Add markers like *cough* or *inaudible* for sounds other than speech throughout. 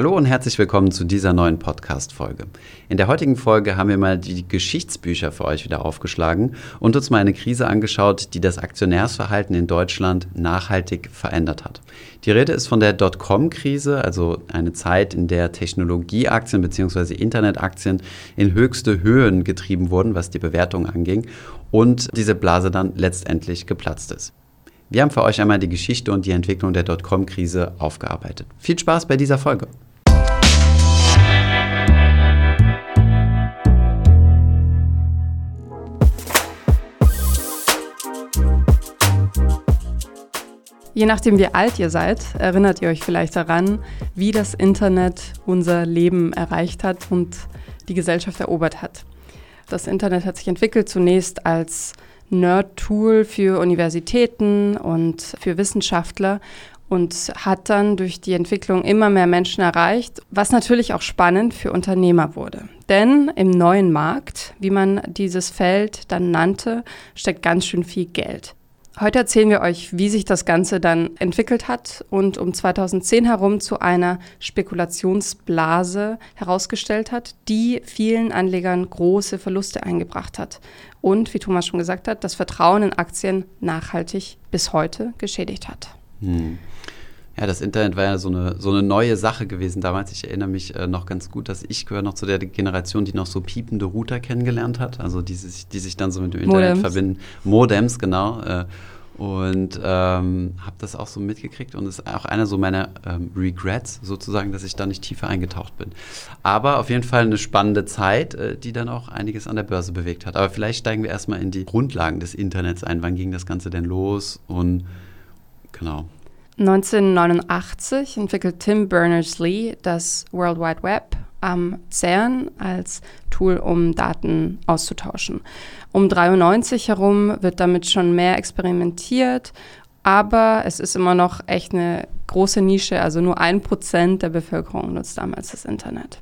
Hallo und herzlich willkommen zu dieser neuen Podcast-Folge. In der heutigen Folge haben wir mal die Geschichtsbücher für euch wieder aufgeschlagen und uns mal eine Krise angeschaut, die das Aktionärsverhalten in Deutschland nachhaltig verändert hat. Die Rede ist von der Dotcom-Krise, also eine Zeit, in der Technologieaktien bzw. Internetaktien in höchste Höhen getrieben wurden, was die Bewertung anging, und diese Blase dann letztendlich geplatzt ist. Wir haben für euch einmal die Geschichte und die Entwicklung der Dotcom-Krise aufgearbeitet. Viel Spaß bei dieser Folge. Je nachdem, wie alt ihr seid, erinnert ihr euch vielleicht daran, wie das Internet unser Leben erreicht hat und die Gesellschaft erobert hat. Das Internet hat sich entwickelt zunächst als Nerd-Tool für Universitäten und für Wissenschaftler und hat dann durch die Entwicklung immer mehr Menschen erreicht, was natürlich auch spannend für Unternehmer wurde. Denn im neuen Markt, wie man dieses Feld dann nannte, steckt ganz schön viel Geld. Heute erzählen wir euch, wie sich das Ganze dann entwickelt hat und um 2010 herum zu einer Spekulationsblase herausgestellt hat, die vielen Anlegern große Verluste eingebracht hat und, wie Thomas schon gesagt hat, das Vertrauen in Aktien nachhaltig bis heute geschädigt hat. Hm. Ja, das Internet war ja so eine, so eine neue Sache gewesen damals. Ich erinnere mich äh, noch ganz gut, dass ich gehöre noch zu der Generation, die noch so piepende Router kennengelernt hat. Also die, die sich dann so mit dem Internet Modems. verbinden. Modems, genau. Äh, und ähm, habe das auch so mitgekriegt und ist auch einer so meiner ähm, Regrets sozusagen, dass ich da nicht tiefer eingetaucht bin. Aber auf jeden Fall eine spannende Zeit, äh, die dann auch einiges an der Börse bewegt hat. Aber vielleicht steigen wir erstmal in die Grundlagen des Internets ein. Wann ging das Ganze denn los? Und genau. 1989 entwickelt Tim Berners-Lee das World Wide Web am CERN als Tool, um Daten auszutauschen. Um 93 herum wird damit schon mehr experimentiert, aber es ist immer noch echt eine große Nische, also nur ein Prozent der Bevölkerung nutzt damals das Internet.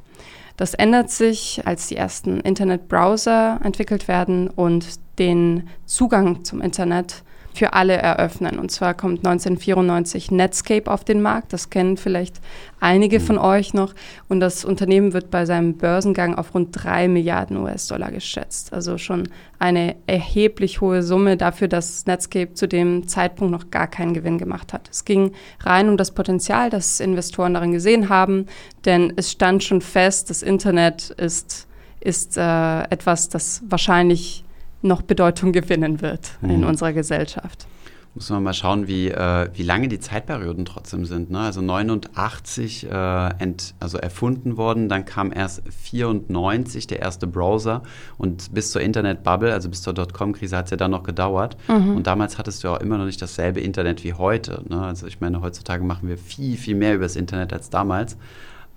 Das ändert sich, als die ersten Internetbrowser entwickelt werden und den Zugang zum Internet für alle eröffnen. Und zwar kommt 1994 Netscape auf den Markt. Das kennen vielleicht einige von euch noch. Und das Unternehmen wird bei seinem Börsengang auf rund 3 Milliarden US-Dollar geschätzt. Also schon eine erheblich hohe Summe dafür, dass Netscape zu dem Zeitpunkt noch gar keinen Gewinn gemacht hat. Es ging rein um das Potenzial, das Investoren darin gesehen haben, denn es stand schon fest, das Internet ist, ist äh, etwas, das wahrscheinlich noch Bedeutung gewinnen wird mhm. in unserer Gesellschaft. Muss man mal schauen, wie, äh, wie lange die Zeitperioden trotzdem sind. Ne? Also 89 äh, ent, also erfunden worden, dann kam erst 94 der erste Browser und bis zur Internet-Bubble, also bis zur Dotcom-Krise hat es ja dann noch gedauert. Mhm. Und damals hattest du auch immer noch nicht dasselbe Internet wie heute. Ne? Also ich meine, heutzutage machen wir viel, viel mehr über das Internet als damals.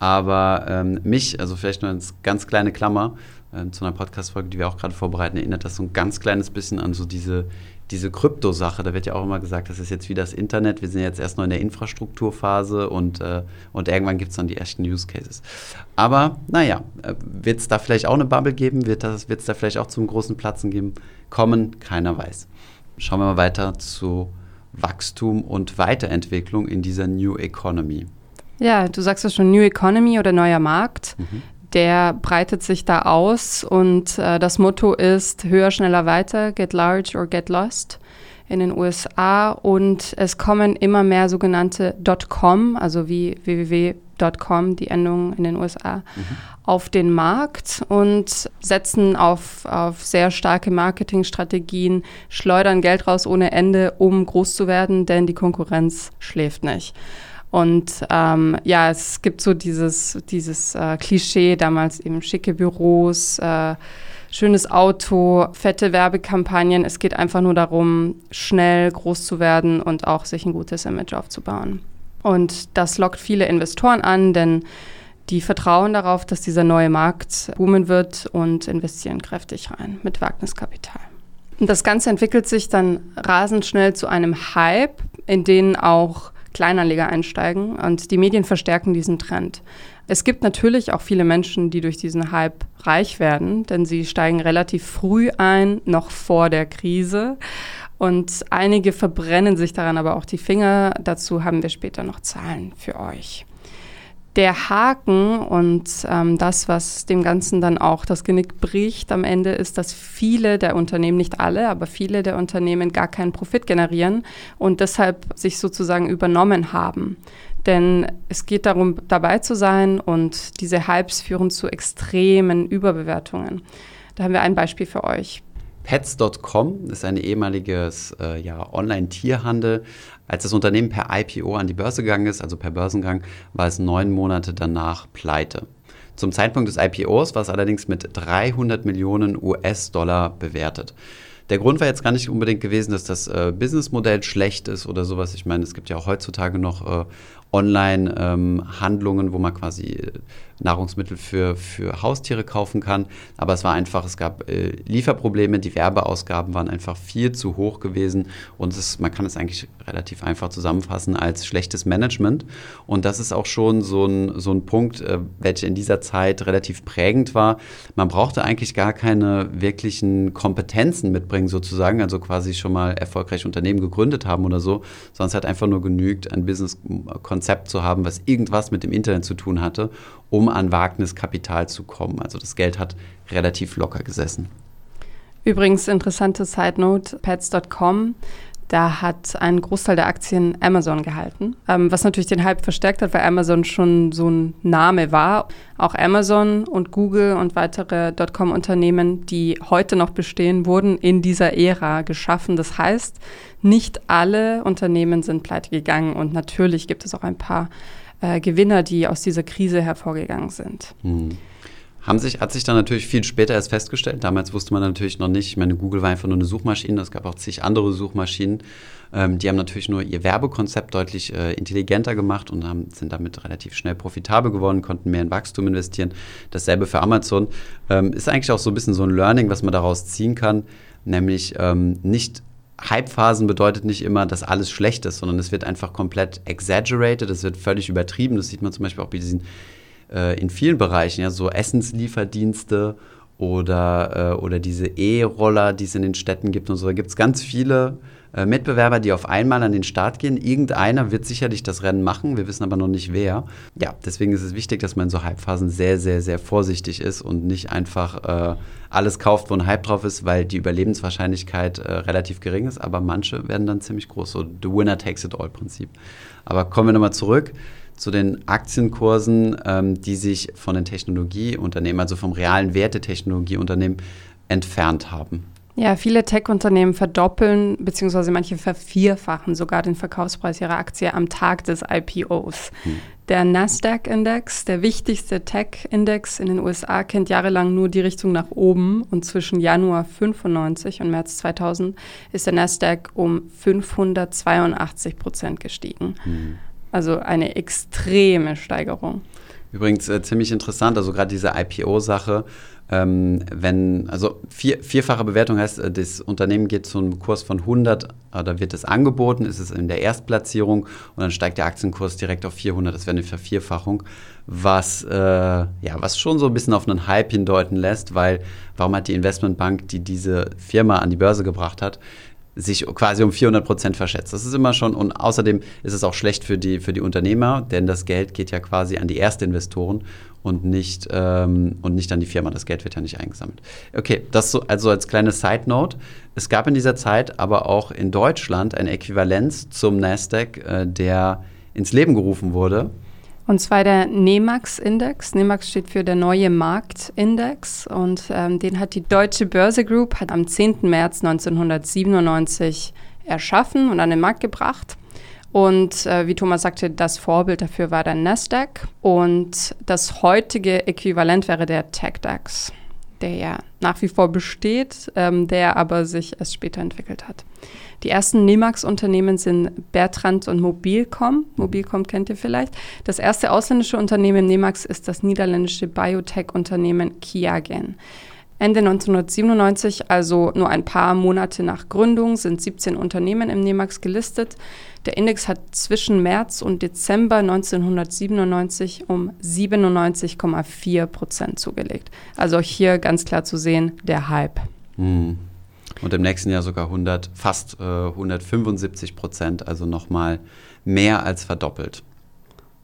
Aber ähm, mich, also vielleicht nur als ganz kleine Klammer, äh, zu einer Podcast-Folge, die wir auch gerade vorbereiten, erinnert das so ein ganz kleines bisschen an so diese, diese Krypto-Sache. Da wird ja auch immer gesagt, das ist jetzt wie das Internet. Wir sind jetzt erst noch in der Infrastrukturphase und, äh, und irgendwann gibt es dann die ersten Use Cases. Aber naja, äh, wird es da vielleicht auch eine Bubble geben? Wird es da vielleicht auch zum großen Platzen geben? Kommen? Keiner weiß. Schauen wir mal weiter zu Wachstum und Weiterentwicklung in dieser New Economy. Ja, du sagst es schon, New Economy oder neuer Markt. Mhm der breitet sich da aus und äh, das Motto ist höher, schneller, weiter, get large or get lost in den USA und es kommen immer mehr sogenannte .com, also wie www.com, die Endung in den USA, mhm. auf den Markt und setzen auf, auf sehr starke Marketingstrategien, schleudern Geld raus ohne Ende, um groß zu werden, denn die Konkurrenz schläft nicht. Und ähm, ja, es gibt so dieses, dieses äh, Klischee, damals eben schicke Büros, äh, schönes Auto, fette Werbekampagnen. Es geht einfach nur darum, schnell groß zu werden und auch sich ein gutes Image aufzubauen. Und das lockt viele Investoren an, denn die vertrauen darauf, dass dieser neue Markt boomen wird und investieren kräftig rein mit Wagniskapital. Und das Ganze entwickelt sich dann rasend schnell zu einem Hype, in den auch Kleinanleger einsteigen und die Medien verstärken diesen Trend. Es gibt natürlich auch viele Menschen, die durch diesen Hype reich werden, denn sie steigen relativ früh ein, noch vor der Krise. Und einige verbrennen sich daran aber auch die Finger. Dazu haben wir später noch Zahlen für euch. Der Haken und ähm, das, was dem Ganzen dann auch das Genick bricht am Ende, ist, dass viele der Unternehmen, nicht alle, aber viele der Unternehmen gar keinen Profit generieren und deshalb sich sozusagen übernommen haben. Denn es geht darum, dabei zu sein und diese Hypes führen zu extremen Überbewertungen. Da haben wir ein Beispiel für euch. Pets.com ist ein ehemaliges äh, ja, Online-Tierhandel. Als das Unternehmen per IPO an die Börse gegangen ist, also per Börsengang, war es neun Monate danach pleite. Zum Zeitpunkt des IPOs war es allerdings mit 300 Millionen US-Dollar bewertet. Der Grund war jetzt gar nicht unbedingt gewesen, dass das äh, Businessmodell schlecht ist oder sowas. Ich meine, es gibt ja auch heutzutage noch äh, Online-Handlungen, ähm, wo man quasi äh, Nahrungsmittel für, für Haustiere kaufen kann. Aber es war einfach, es gab äh, Lieferprobleme, die Werbeausgaben waren einfach viel zu hoch gewesen und es, man kann es eigentlich relativ einfach zusammenfassen als schlechtes Management. Und das ist auch schon so ein, so ein Punkt, äh, welcher in dieser Zeit relativ prägend war. Man brauchte eigentlich gar keine wirklichen Kompetenzen mitbringen sozusagen, also quasi schon mal erfolgreich Unternehmen gegründet haben oder so, sondern es hat einfach nur genügt, ein Business-Konzept zu haben, was irgendwas mit dem Internet zu tun hatte um an Wagniskapital zu kommen. Also das Geld hat relativ locker gesessen. Übrigens, interessante Side Note: Pets.com. Da hat ein Großteil der Aktien Amazon gehalten, ähm, was natürlich den Hype verstärkt hat, weil Amazon schon so ein Name war. Auch Amazon und Google und weitere Dotcom-Unternehmen, die heute noch bestehen, wurden in dieser Ära geschaffen. Das heißt, nicht alle Unternehmen sind pleite gegangen und natürlich gibt es auch ein paar äh, Gewinner, die aus dieser Krise hervorgegangen sind. Mhm. Haben sich, hat sich dann natürlich viel später erst festgestellt. Damals wusste man natürlich noch nicht, ich meine, Google war einfach nur eine Suchmaschine, es gab auch zig andere Suchmaschinen. Ähm, die haben natürlich nur ihr Werbekonzept deutlich äh, intelligenter gemacht und haben, sind damit relativ schnell profitabel geworden, konnten mehr in Wachstum investieren. Dasselbe für Amazon. Ähm, ist eigentlich auch so ein bisschen so ein Learning, was man daraus ziehen kann, nämlich ähm, nicht Hypephasen bedeutet nicht immer, dass alles schlecht ist, sondern es wird einfach komplett exaggerated, es wird völlig übertrieben. Das sieht man zum Beispiel auch bei diesen, äh, in vielen Bereichen, ja, so Essenslieferdienste oder, äh, oder diese E-Roller, die es in den Städten gibt und so. Da gibt es ganz viele äh, Mitbewerber, die auf einmal an den Start gehen. Irgendeiner wird sicherlich das Rennen machen, wir wissen aber noch nicht wer. Ja, deswegen ist es wichtig, dass man in so Hypephasen sehr, sehr, sehr vorsichtig ist und nicht einfach äh, alles kauft, wo ein Hype drauf ist, weil die Überlebenswahrscheinlichkeit äh, relativ gering ist, aber manche werden dann ziemlich groß. So the winner takes it all Prinzip. Aber kommen wir nochmal zurück zu den Aktienkursen, ähm, die sich von den Technologieunternehmen, also vom realen Wert der Technologieunternehmen entfernt haben. Ja, viele Tech-Unternehmen verdoppeln bzw. manche vervierfachen sogar den Verkaufspreis ihrer Aktie am Tag des IPOs. Hm. Der Nasdaq-Index, der wichtigste Tech-Index in den USA, kennt jahrelang nur die Richtung nach oben und zwischen Januar 95 und März 2000 ist der Nasdaq um 582 Prozent gestiegen. Hm. Also eine extreme Steigerung. Übrigens äh, ziemlich interessant, also gerade diese IPO-Sache ähm, wenn, also vier, vierfache Bewertung heißt, äh, das Unternehmen geht zu einem Kurs von 100, äh, da wird es angeboten, ist es in der Erstplatzierung und dann steigt der Aktienkurs direkt auf 400, das wäre eine Vervierfachung, was, äh, ja, was schon so ein bisschen auf einen Hype hindeuten lässt, weil warum hat die Investmentbank, die diese Firma an die Börse gebracht hat, sich quasi um 400 Prozent verschätzt. Das ist immer schon, und außerdem ist es auch schlecht für die, für die Unternehmer, denn das Geld geht ja quasi an die Erstinvestoren und nicht, ähm, und nicht an die Firma. Das Geld wird ja nicht eingesammelt. Okay, das so, also als kleine Side Note. Es gab in dieser Zeit aber auch in Deutschland eine Äquivalenz zum Nasdaq, äh, der ins Leben gerufen wurde. Und zwar der NEMAX-Index. NEMAX steht für der neue Marktindex und ähm, den hat die Deutsche Börse Group hat am 10. März 1997 erschaffen und an den Markt gebracht. Und äh, wie Thomas sagte, das Vorbild dafür war der Nasdaq. Und das heutige Äquivalent wäre der TechDAX, der ja nach wie vor besteht, ähm, der aber sich erst später entwickelt hat. Die ersten NEMAX-Unternehmen sind Bertrand und Mobilcom. Mobilcom kennt ihr vielleicht. Das erste ausländische Unternehmen NEMAX ist das niederländische Biotech-Unternehmen Kiagen. Ende 1997, also nur ein paar Monate nach Gründung, sind 17 Unternehmen im NEMAX gelistet. Der Index hat zwischen März und Dezember 1997 um 97,4 Prozent zugelegt. Also hier ganz klar zu sehen, der Hype. Mhm. Und im nächsten Jahr sogar 100, fast äh, 175 Prozent, also nochmal mehr als verdoppelt.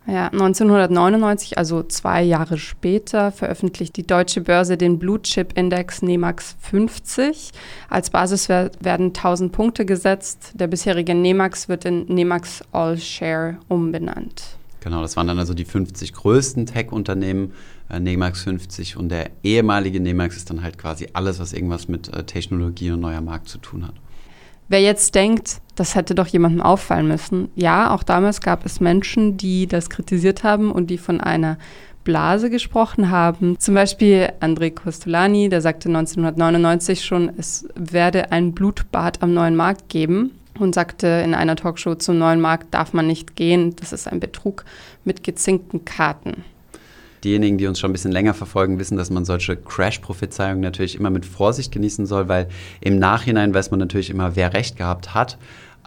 Ja, 1999, also zwei Jahre später, veröffentlicht die deutsche Börse den Blue Chip Index NEMAX 50. Als Basiswert werden 1000 Punkte gesetzt. Der bisherige NEMAX wird in NEMAX All Share umbenannt. Genau, das waren dann also die 50 größten Tech-Unternehmen, äh, NEMAX 50 und der ehemalige NEMAX ist dann halt quasi alles, was irgendwas mit äh, Technologie und neuer Markt zu tun hat. Wer jetzt denkt, das hätte doch jemandem auffallen müssen. Ja, auch damals gab es Menschen, die das kritisiert haben und die von einer Blase gesprochen haben. Zum Beispiel André Costolani, der sagte 1999 schon, es werde ein Blutbad am neuen Markt geben und sagte in einer Talkshow zum neuen Markt darf man nicht gehen, das ist ein Betrug mit gezinkten Karten. Diejenigen, die uns schon ein bisschen länger verfolgen, wissen, dass man solche Crash-Prophezeiungen natürlich immer mit Vorsicht genießen soll, weil im Nachhinein weiß man natürlich immer, wer recht gehabt hat.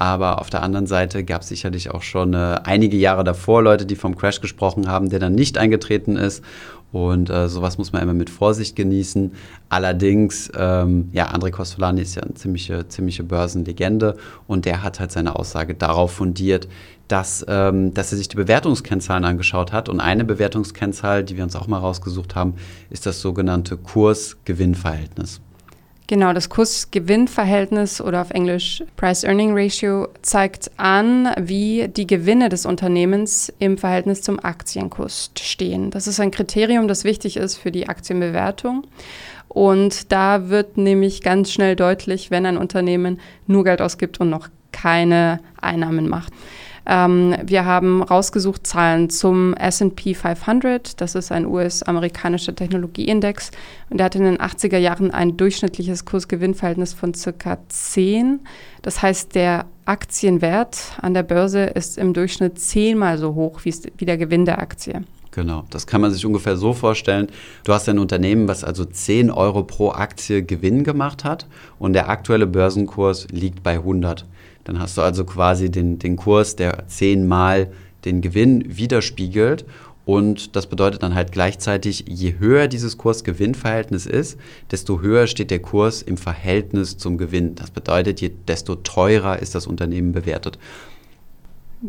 Aber auf der anderen Seite gab es sicherlich auch schon äh, einige Jahre davor Leute, die vom Crash gesprochen haben, der dann nicht eingetreten ist. Und äh, sowas muss man immer mit Vorsicht genießen. Allerdings, ähm, ja, André Costolani ist ja eine ziemliche, ziemliche Börsenlegende und der hat halt seine Aussage darauf fundiert, dass, ähm, dass er sich die Bewertungskennzahlen angeschaut hat. Und eine Bewertungskennzahl, die wir uns auch mal rausgesucht haben, ist das sogenannte Kurs-Gewinn-Verhältnis. Genau, das Kurs-Gewinn-Verhältnis oder auf Englisch Price-Earning-Ratio zeigt an, wie die Gewinne des Unternehmens im Verhältnis zum Aktienkurs stehen. Das ist ein Kriterium, das wichtig ist für die Aktienbewertung. Und da wird nämlich ganz schnell deutlich, wenn ein Unternehmen nur Geld ausgibt und noch keine Einnahmen macht. Ähm, wir haben rausgesucht Zahlen zum SP 500. Das ist ein US-amerikanischer Technologieindex. Und der hat in den 80er Jahren ein durchschnittliches Kursgewinnverhältnis von circa 10. Das heißt, der Aktienwert an der Börse ist im Durchschnitt zehnmal so hoch wie der Gewinn der Aktie. Genau, das kann man sich ungefähr so vorstellen. Du hast ein Unternehmen, was also 10 Euro pro Aktie Gewinn gemacht hat und der aktuelle Börsenkurs liegt bei 100. Dann hast du also quasi den, den Kurs, der zehnmal den Gewinn widerspiegelt. Und das bedeutet dann halt gleichzeitig, je höher dieses Kurs-Gewinn-Verhältnis ist, desto höher steht der Kurs im Verhältnis zum Gewinn. Das bedeutet, desto teurer ist das Unternehmen bewertet.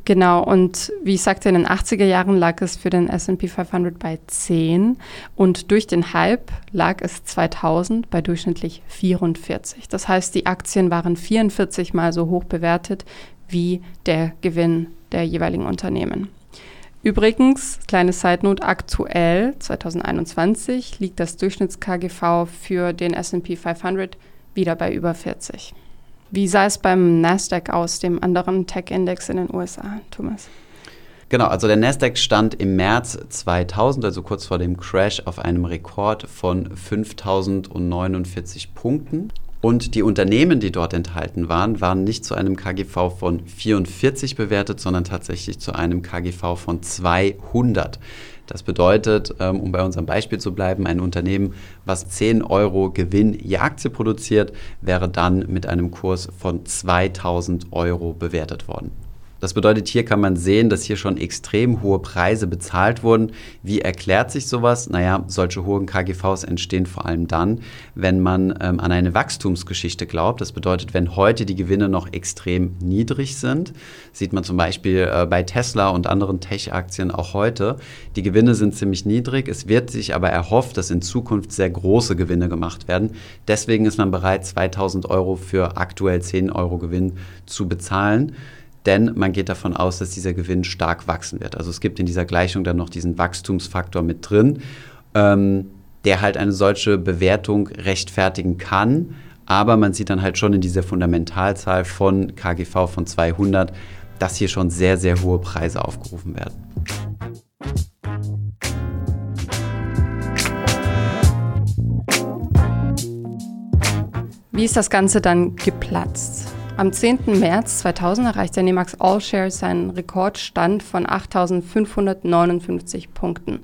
Genau, und wie ich sagte, in den 80er Jahren lag es für den SP 500 bei 10 und durch den Hype lag es 2000 bei durchschnittlich 44. Das heißt, die Aktien waren 44 mal so hoch bewertet wie der Gewinn der jeweiligen Unternehmen. Übrigens, kleine Side-Note, aktuell 2021 liegt das Durchschnitts-KGV für den SP 500 wieder bei über 40. Wie sah es beim Nasdaq aus, dem anderen Tech-Index in den USA, Thomas? Genau, also der Nasdaq stand im März 2000, also kurz vor dem Crash, auf einem Rekord von 5049 Punkten. Und die Unternehmen, die dort enthalten waren, waren nicht zu einem KGV von 44 bewertet, sondern tatsächlich zu einem KGV von 200. Das bedeutet, ähm, um bei unserem Beispiel zu bleiben, ein Unternehmen, was 10 Euro Gewinn je Aktie produziert, wäre dann mit einem Kurs von 2000 Euro bewertet worden. Das bedeutet, hier kann man sehen, dass hier schon extrem hohe Preise bezahlt wurden. Wie erklärt sich sowas? Naja, solche hohen KGVs entstehen vor allem dann, wenn man ähm, an eine Wachstumsgeschichte glaubt. Das bedeutet, wenn heute die Gewinne noch extrem niedrig sind, sieht man zum Beispiel äh, bei Tesla und anderen Tech-Aktien auch heute, die Gewinne sind ziemlich niedrig. Es wird sich aber erhofft, dass in Zukunft sehr große Gewinne gemacht werden. Deswegen ist man bereit, 2000 Euro für aktuell 10 Euro Gewinn zu bezahlen denn man geht davon aus, dass dieser Gewinn stark wachsen wird. Also es gibt in dieser Gleichung dann noch diesen Wachstumsfaktor mit drin, ähm, der halt eine solche Bewertung rechtfertigen kann. Aber man sieht dann halt schon in dieser Fundamentalzahl von KGV von 200, dass hier schon sehr, sehr hohe Preise aufgerufen werden. Wie ist das Ganze dann geplatzt? Am 10. März 2000 erreicht der Nemax All Shares seinen Rekordstand von 8.559 Punkten.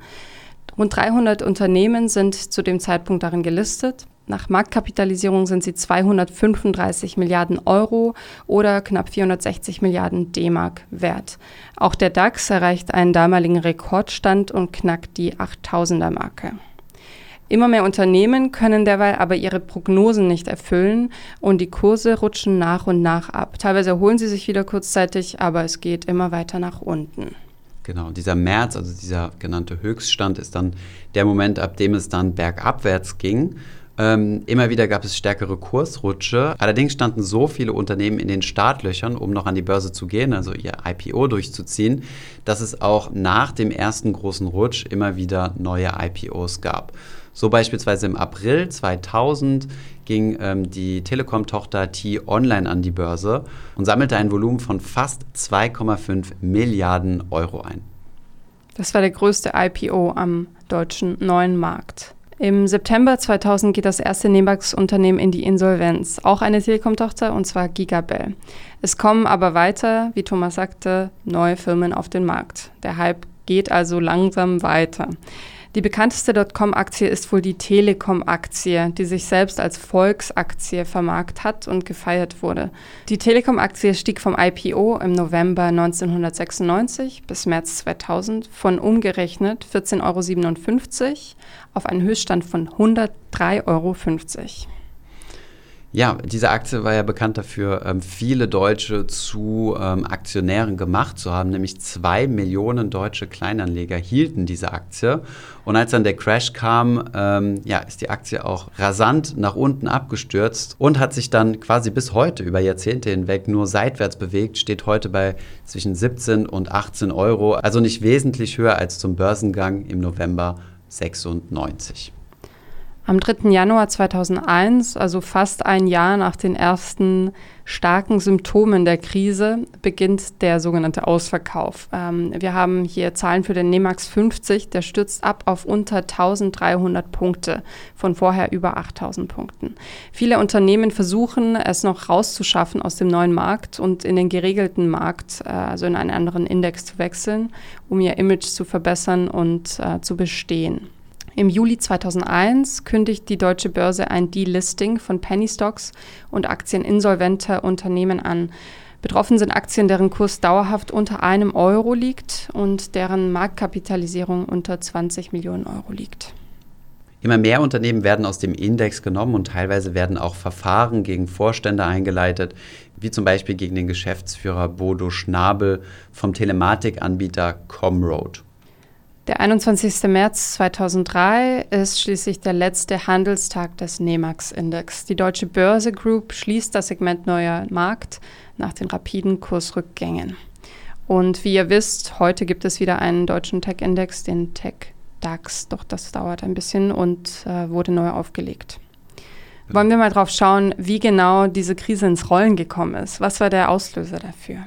Rund 300 Unternehmen sind zu dem Zeitpunkt darin gelistet. Nach Marktkapitalisierung sind sie 235 Milliarden Euro oder knapp 460 Milliarden D-Mark wert. Auch der DAX erreicht einen damaligen Rekordstand und knackt die 8000er Marke. Immer mehr Unternehmen können derweil aber ihre Prognosen nicht erfüllen und die Kurse rutschen nach und nach ab. Teilweise erholen sie sich wieder kurzzeitig, aber es geht immer weiter nach unten. Genau, dieser März, also dieser genannte Höchststand, ist dann der Moment, ab dem es dann bergabwärts ging. Ähm, immer wieder gab es stärkere Kursrutsche. Allerdings standen so viele Unternehmen in den Startlöchern, um noch an die Börse zu gehen, also ihr IPO durchzuziehen, dass es auch nach dem ersten großen Rutsch immer wieder neue IPOs gab. So beispielsweise im April 2000 ging ähm, die Telekom-Tochter T-Online an die Börse und sammelte ein Volumen von fast 2,5 Milliarden Euro ein. Das war der größte IPO am deutschen neuen Markt. Im September 2000 geht das erste Nebax-Unternehmen in die Insolvenz, auch eine Telekom-Tochter, und zwar Gigabel. Es kommen aber weiter, wie Thomas sagte, neue Firmen auf den Markt. Der Hype geht also langsam weiter. Die bekannteste Dotcom-Aktie ist wohl die Telekom-Aktie, die sich selbst als Volksaktie vermarkt hat und gefeiert wurde. Die Telekom-Aktie stieg vom IPO im November 1996 bis März 2000 von umgerechnet 14,57 Euro auf einen Höchststand von 103,50 Euro. Ja, diese Aktie war ja bekannt dafür, ähm, viele Deutsche zu ähm, Aktionären gemacht zu haben. Nämlich zwei Millionen deutsche Kleinanleger hielten diese Aktie. Und als dann der Crash kam, ähm, ja, ist die Aktie auch rasant nach unten abgestürzt und hat sich dann quasi bis heute über Jahrzehnte hinweg nur seitwärts bewegt, steht heute bei zwischen 17 und 18 Euro, also nicht wesentlich höher als zum Börsengang im November 96. Am 3. Januar 2001, also fast ein Jahr nach den ersten starken Symptomen der Krise, beginnt der sogenannte Ausverkauf. Ähm, wir haben hier Zahlen für den NEMAX 50, der stürzt ab auf unter 1300 Punkte, von vorher über 8000 Punkten. Viele Unternehmen versuchen es noch rauszuschaffen aus dem neuen Markt und in den geregelten Markt, äh, also in einen anderen Index zu wechseln, um ihr Image zu verbessern und äh, zu bestehen. Im Juli 2001 kündigt die deutsche Börse ein Delisting von Penny Stocks und Aktien insolventer Unternehmen an. Betroffen sind Aktien, deren Kurs dauerhaft unter einem Euro liegt und deren Marktkapitalisierung unter 20 Millionen Euro liegt. Immer mehr Unternehmen werden aus dem Index genommen und teilweise werden auch Verfahren gegen Vorstände eingeleitet, wie zum Beispiel gegen den Geschäftsführer Bodo Schnabel vom Telematikanbieter Comroad. Der 21. März 2003 ist schließlich der letzte Handelstag des NEMAX-Index. Die Deutsche Börse Group schließt das Segment Neuer Markt nach den rapiden Kursrückgängen. Und wie ihr wisst, heute gibt es wieder einen deutschen Tech-Index, den Tech DAX. Doch das dauert ein bisschen und äh, wurde neu aufgelegt. Wollen wir mal drauf schauen, wie genau diese Krise ins Rollen gekommen ist? Was war der Auslöser dafür?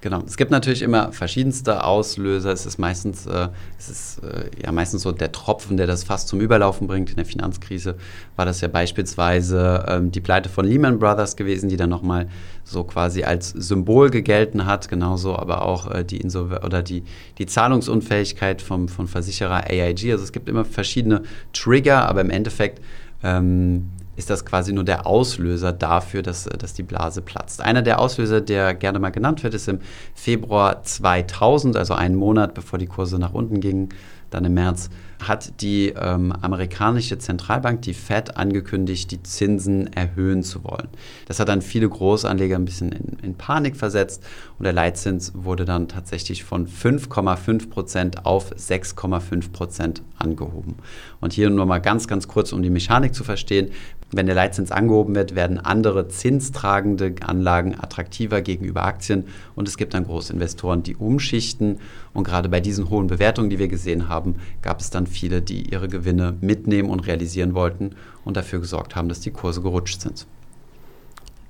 Genau. Es gibt natürlich immer verschiedenste Auslöser. Es ist meistens, äh, es ist äh, ja meistens so der Tropfen, der das fast zum Überlaufen bringt. In der Finanzkrise war das ja beispielsweise ähm, die Pleite von Lehman Brothers gewesen, die dann nochmal so quasi als Symbol gegelten hat. Genauso aber auch äh, die Insolver oder die, die Zahlungsunfähigkeit vom, von Versicherer AIG. Also es gibt immer verschiedene Trigger, aber im Endeffekt ähm, ist das quasi nur der Auslöser dafür, dass, dass die Blase platzt. Einer der Auslöser, der gerne mal genannt wird, ist im Februar 2000, also einen Monat bevor die Kurse nach unten gingen, dann im März, hat die ähm, amerikanische Zentralbank, die Fed, angekündigt, die Zinsen erhöhen zu wollen. Das hat dann viele Großanleger ein bisschen in, in Panik versetzt und der Leitzins wurde dann tatsächlich von 5,5 Prozent auf 6,5 Prozent angehoben. Und hier nur mal ganz, ganz kurz, um die Mechanik zu verstehen. Wenn der Leitzins angehoben wird, werden andere zinstragende Anlagen attraktiver gegenüber Aktien und es gibt dann Großinvestoren, die umschichten. Und gerade bei diesen hohen Bewertungen, die wir gesehen haben, gab es dann viele, die ihre Gewinne mitnehmen und realisieren wollten und dafür gesorgt haben, dass die Kurse gerutscht sind.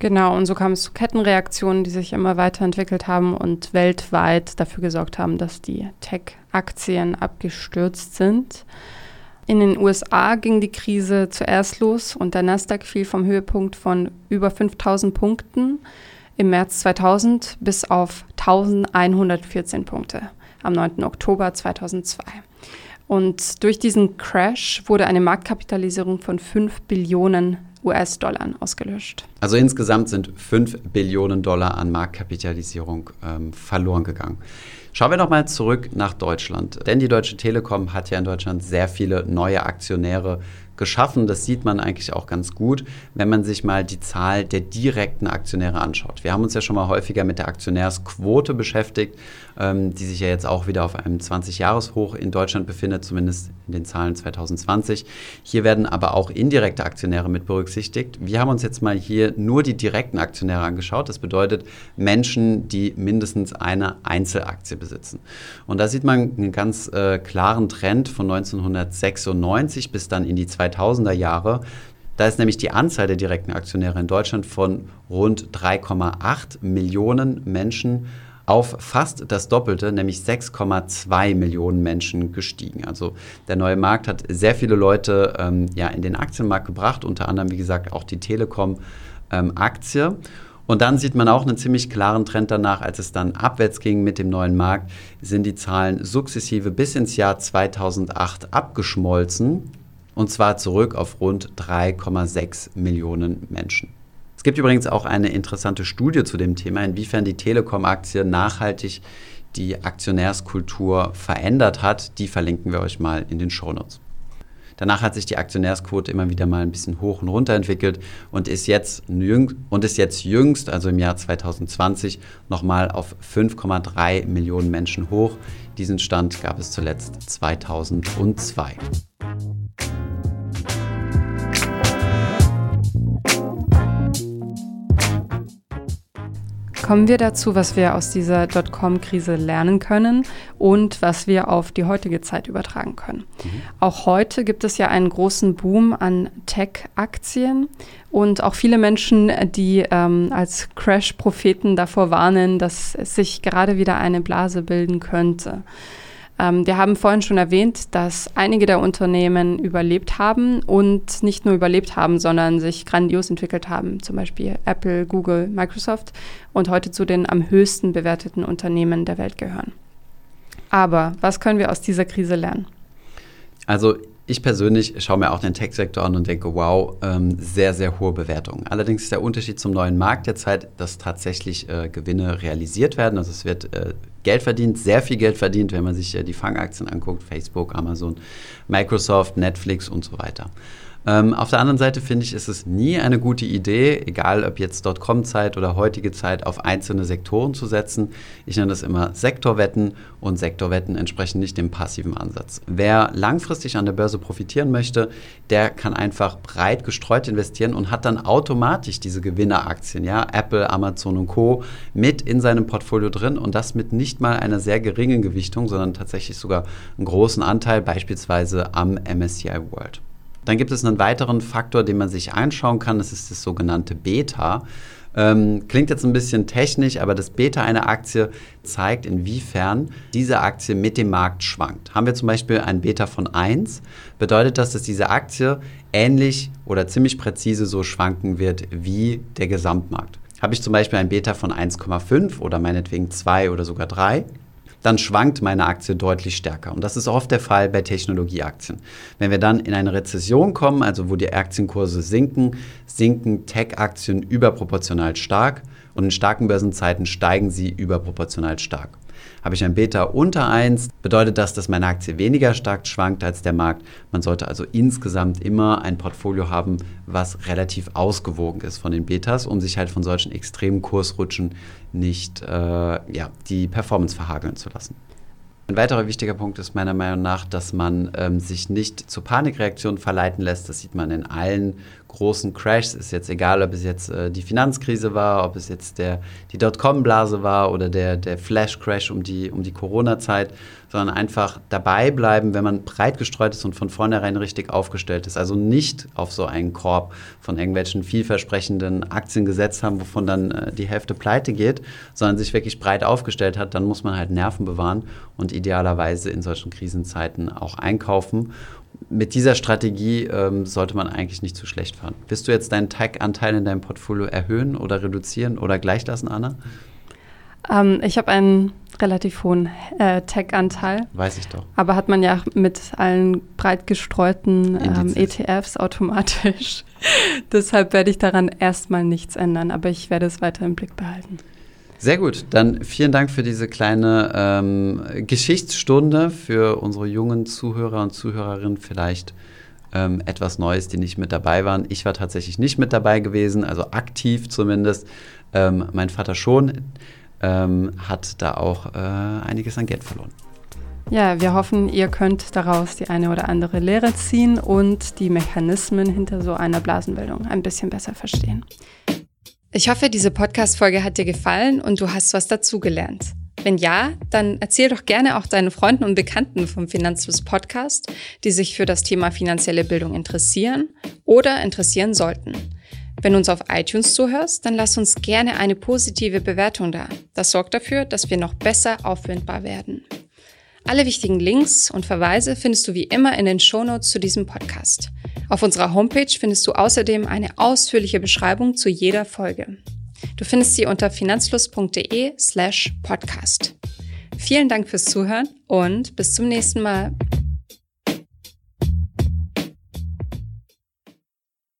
Genau, und so kam es zu Kettenreaktionen, die sich immer weiterentwickelt haben und weltweit dafür gesorgt haben, dass die Tech-Aktien abgestürzt sind. In den USA ging die Krise zuerst los und der Nasdaq fiel vom Höhepunkt von über 5000 Punkten im März 2000 bis auf 1114 Punkte am 9. Oktober 2002. Und durch diesen Crash wurde eine Marktkapitalisierung von 5 Billionen US-Dollar ausgelöscht. Also insgesamt sind 5 Billionen Dollar an Marktkapitalisierung ähm, verloren gegangen. Schauen wir nochmal zurück nach Deutschland. Denn die Deutsche Telekom hat ja in Deutschland sehr viele neue Aktionäre geschaffen. Das sieht man eigentlich auch ganz gut, wenn man sich mal die Zahl der direkten Aktionäre anschaut. Wir haben uns ja schon mal häufiger mit der Aktionärsquote beschäftigt, ähm, die sich ja jetzt auch wieder auf einem 20-Jahres-Hoch in Deutschland befindet, zumindest in den Zahlen 2020. Hier werden aber auch indirekte Aktionäre mit berücksichtigt. Wir haben uns jetzt mal hier nur die direkten Aktionäre angeschaut. Das bedeutet Menschen, die mindestens eine Einzelaktie besitzen. Und da sieht man einen ganz äh, klaren Trend von 1996 bis dann in die 2000er Jahre. Da ist nämlich die Anzahl der direkten Aktionäre in Deutschland von rund 3,8 Millionen Menschen auf fast das Doppelte, nämlich 6,2 Millionen Menschen gestiegen. Also der neue Markt hat sehr viele Leute ähm, ja, in den Aktienmarkt gebracht, unter anderem, wie gesagt, auch die Telekom-Aktie. Ähm, und dann sieht man auch einen ziemlich klaren Trend danach, als es dann abwärts ging mit dem neuen Markt, sind die Zahlen sukzessive bis ins Jahr 2008 abgeschmolzen und zwar zurück auf rund 3,6 Millionen Menschen. Gibt übrigens auch eine interessante Studie zu dem Thema, inwiefern die Telekom-Aktie nachhaltig die Aktionärskultur verändert hat. Die verlinken wir euch mal in den Shownotes. Danach hat sich die Aktionärsquote immer wieder mal ein bisschen hoch und runter entwickelt und ist jetzt, und ist jetzt jüngst, also im Jahr 2020, nochmal auf 5,3 Millionen Menschen hoch. Diesen Stand gab es zuletzt 2002. Kommen wir dazu, was wir aus dieser Dotcom-Krise lernen können und was wir auf die heutige Zeit übertragen können. Mhm. Auch heute gibt es ja einen großen Boom an Tech-Aktien und auch viele Menschen, die ähm, als Crash-Propheten davor warnen, dass sich gerade wieder eine Blase bilden könnte. Ähm, wir haben vorhin schon erwähnt, dass einige der Unternehmen überlebt haben und nicht nur überlebt haben, sondern sich grandios entwickelt haben. Zum Beispiel Apple, Google, Microsoft und heute zu den am höchsten bewerteten Unternehmen der Welt gehören. Aber was können wir aus dieser Krise lernen? Also ich persönlich schaue mir auch den Tech-Sektor an und denke, wow, ähm, sehr, sehr hohe Bewertungen. Allerdings ist der Unterschied zum neuen Markt derzeit, dass tatsächlich äh, Gewinne realisiert werden. Also es wird äh, Geld verdient, sehr viel Geld verdient, wenn man sich äh, die Fangaktien anguckt, Facebook, Amazon, Microsoft, Netflix und so weiter. Ähm, auf der anderen Seite finde ich, ist es nie eine gute Idee, egal ob jetzt Dotcom-Zeit oder heutige Zeit, auf einzelne Sektoren zu setzen. Ich nenne das immer Sektorwetten und Sektorwetten entsprechen nicht dem passiven Ansatz. Wer langfristig an der Börse profitieren möchte, der kann einfach breit gestreut investieren und hat dann automatisch diese Gewinneraktien, ja, Apple, Amazon und Co. mit in seinem Portfolio drin und das mit nicht mal einer sehr geringen Gewichtung, sondern tatsächlich sogar einen großen Anteil, beispielsweise am MSCI World. Dann gibt es einen weiteren Faktor, den man sich anschauen kann, das ist das sogenannte Beta. Ähm, klingt jetzt ein bisschen technisch, aber das Beta einer Aktie zeigt, inwiefern diese Aktie mit dem Markt schwankt. Haben wir zum Beispiel ein Beta von 1, bedeutet das, dass diese Aktie ähnlich oder ziemlich präzise so schwanken wird wie der Gesamtmarkt. Habe ich zum Beispiel ein Beta von 1,5 oder meinetwegen 2 oder sogar 3, dann schwankt meine Aktie deutlich stärker. Und das ist oft der Fall bei Technologieaktien. Wenn wir dann in eine Rezession kommen, also wo die Aktienkurse sinken, sinken Tech-Aktien überproportional stark und in starken Börsenzeiten steigen sie überproportional stark. Habe ich ein Beta unter 1, bedeutet das, dass meine Aktie weniger stark schwankt als der Markt. Man sollte also insgesamt immer ein Portfolio haben, was relativ ausgewogen ist von den Betas, um sich halt von solchen extremen Kursrutschen nicht äh, ja, die Performance verhageln zu lassen. Ein weiterer wichtiger Punkt ist meiner Meinung nach, dass man ähm, sich nicht zur Panikreaktion verleiten lässt. Das sieht man in allen großen Crashs. Ist jetzt egal, ob es jetzt äh, die Finanzkrise war, ob es jetzt der, die Dotcom-Blase war oder der, der Flash-Crash um die, um die Corona-Zeit, sondern einfach dabei bleiben, wenn man breit gestreut ist und von vornherein richtig aufgestellt ist. Also nicht auf so einen Korb von irgendwelchen vielversprechenden Aktien gesetzt haben, wovon dann äh, die Hälfte pleite geht, sondern sich wirklich breit aufgestellt hat, dann muss man halt Nerven bewahren und idealerweise in solchen Krisenzeiten auch einkaufen mit dieser Strategie ähm, sollte man eigentlich nicht zu schlecht fahren. Wirst du jetzt deinen Tech-Anteil in deinem Portfolio erhöhen oder reduzieren oder gleich lassen, Anna? Ähm, ich habe einen relativ hohen äh, Tech-Anteil. Weiß ich doch. Aber hat man ja mit allen breit gestreuten ähm, ETFs automatisch. *laughs* Deshalb werde ich daran erstmal nichts ändern, aber ich werde es weiter im Blick behalten. Sehr gut, dann vielen Dank für diese kleine ähm, Geschichtsstunde für unsere jungen Zuhörer und Zuhörerinnen. Vielleicht ähm, etwas Neues, die nicht mit dabei waren. Ich war tatsächlich nicht mit dabei gewesen, also aktiv zumindest. Ähm, mein Vater schon ähm, hat da auch äh, einiges an Geld verloren. Ja, wir hoffen, ihr könnt daraus die eine oder andere Lehre ziehen und die Mechanismen hinter so einer Blasenbildung ein bisschen besser verstehen. Ich hoffe, diese Podcast-Folge hat dir gefallen und du hast was dazugelernt. Wenn ja, dann erzähl doch gerne auch deinen Freunden und Bekannten vom Finanzfluss Podcast, die sich für das Thema finanzielle Bildung interessieren oder interessieren sollten. Wenn du uns auf iTunes zuhörst, dann lass uns gerne eine positive Bewertung da. Das sorgt dafür, dass wir noch besser auffindbar werden. Alle wichtigen Links und Verweise findest du wie immer in den Shownotes zu diesem Podcast. Auf unserer Homepage findest du außerdem eine ausführliche Beschreibung zu jeder Folge. Du findest sie unter finanzfluss.de slash podcast. Vielen Dank fürs Zuhören und bis zum nächsten Mal.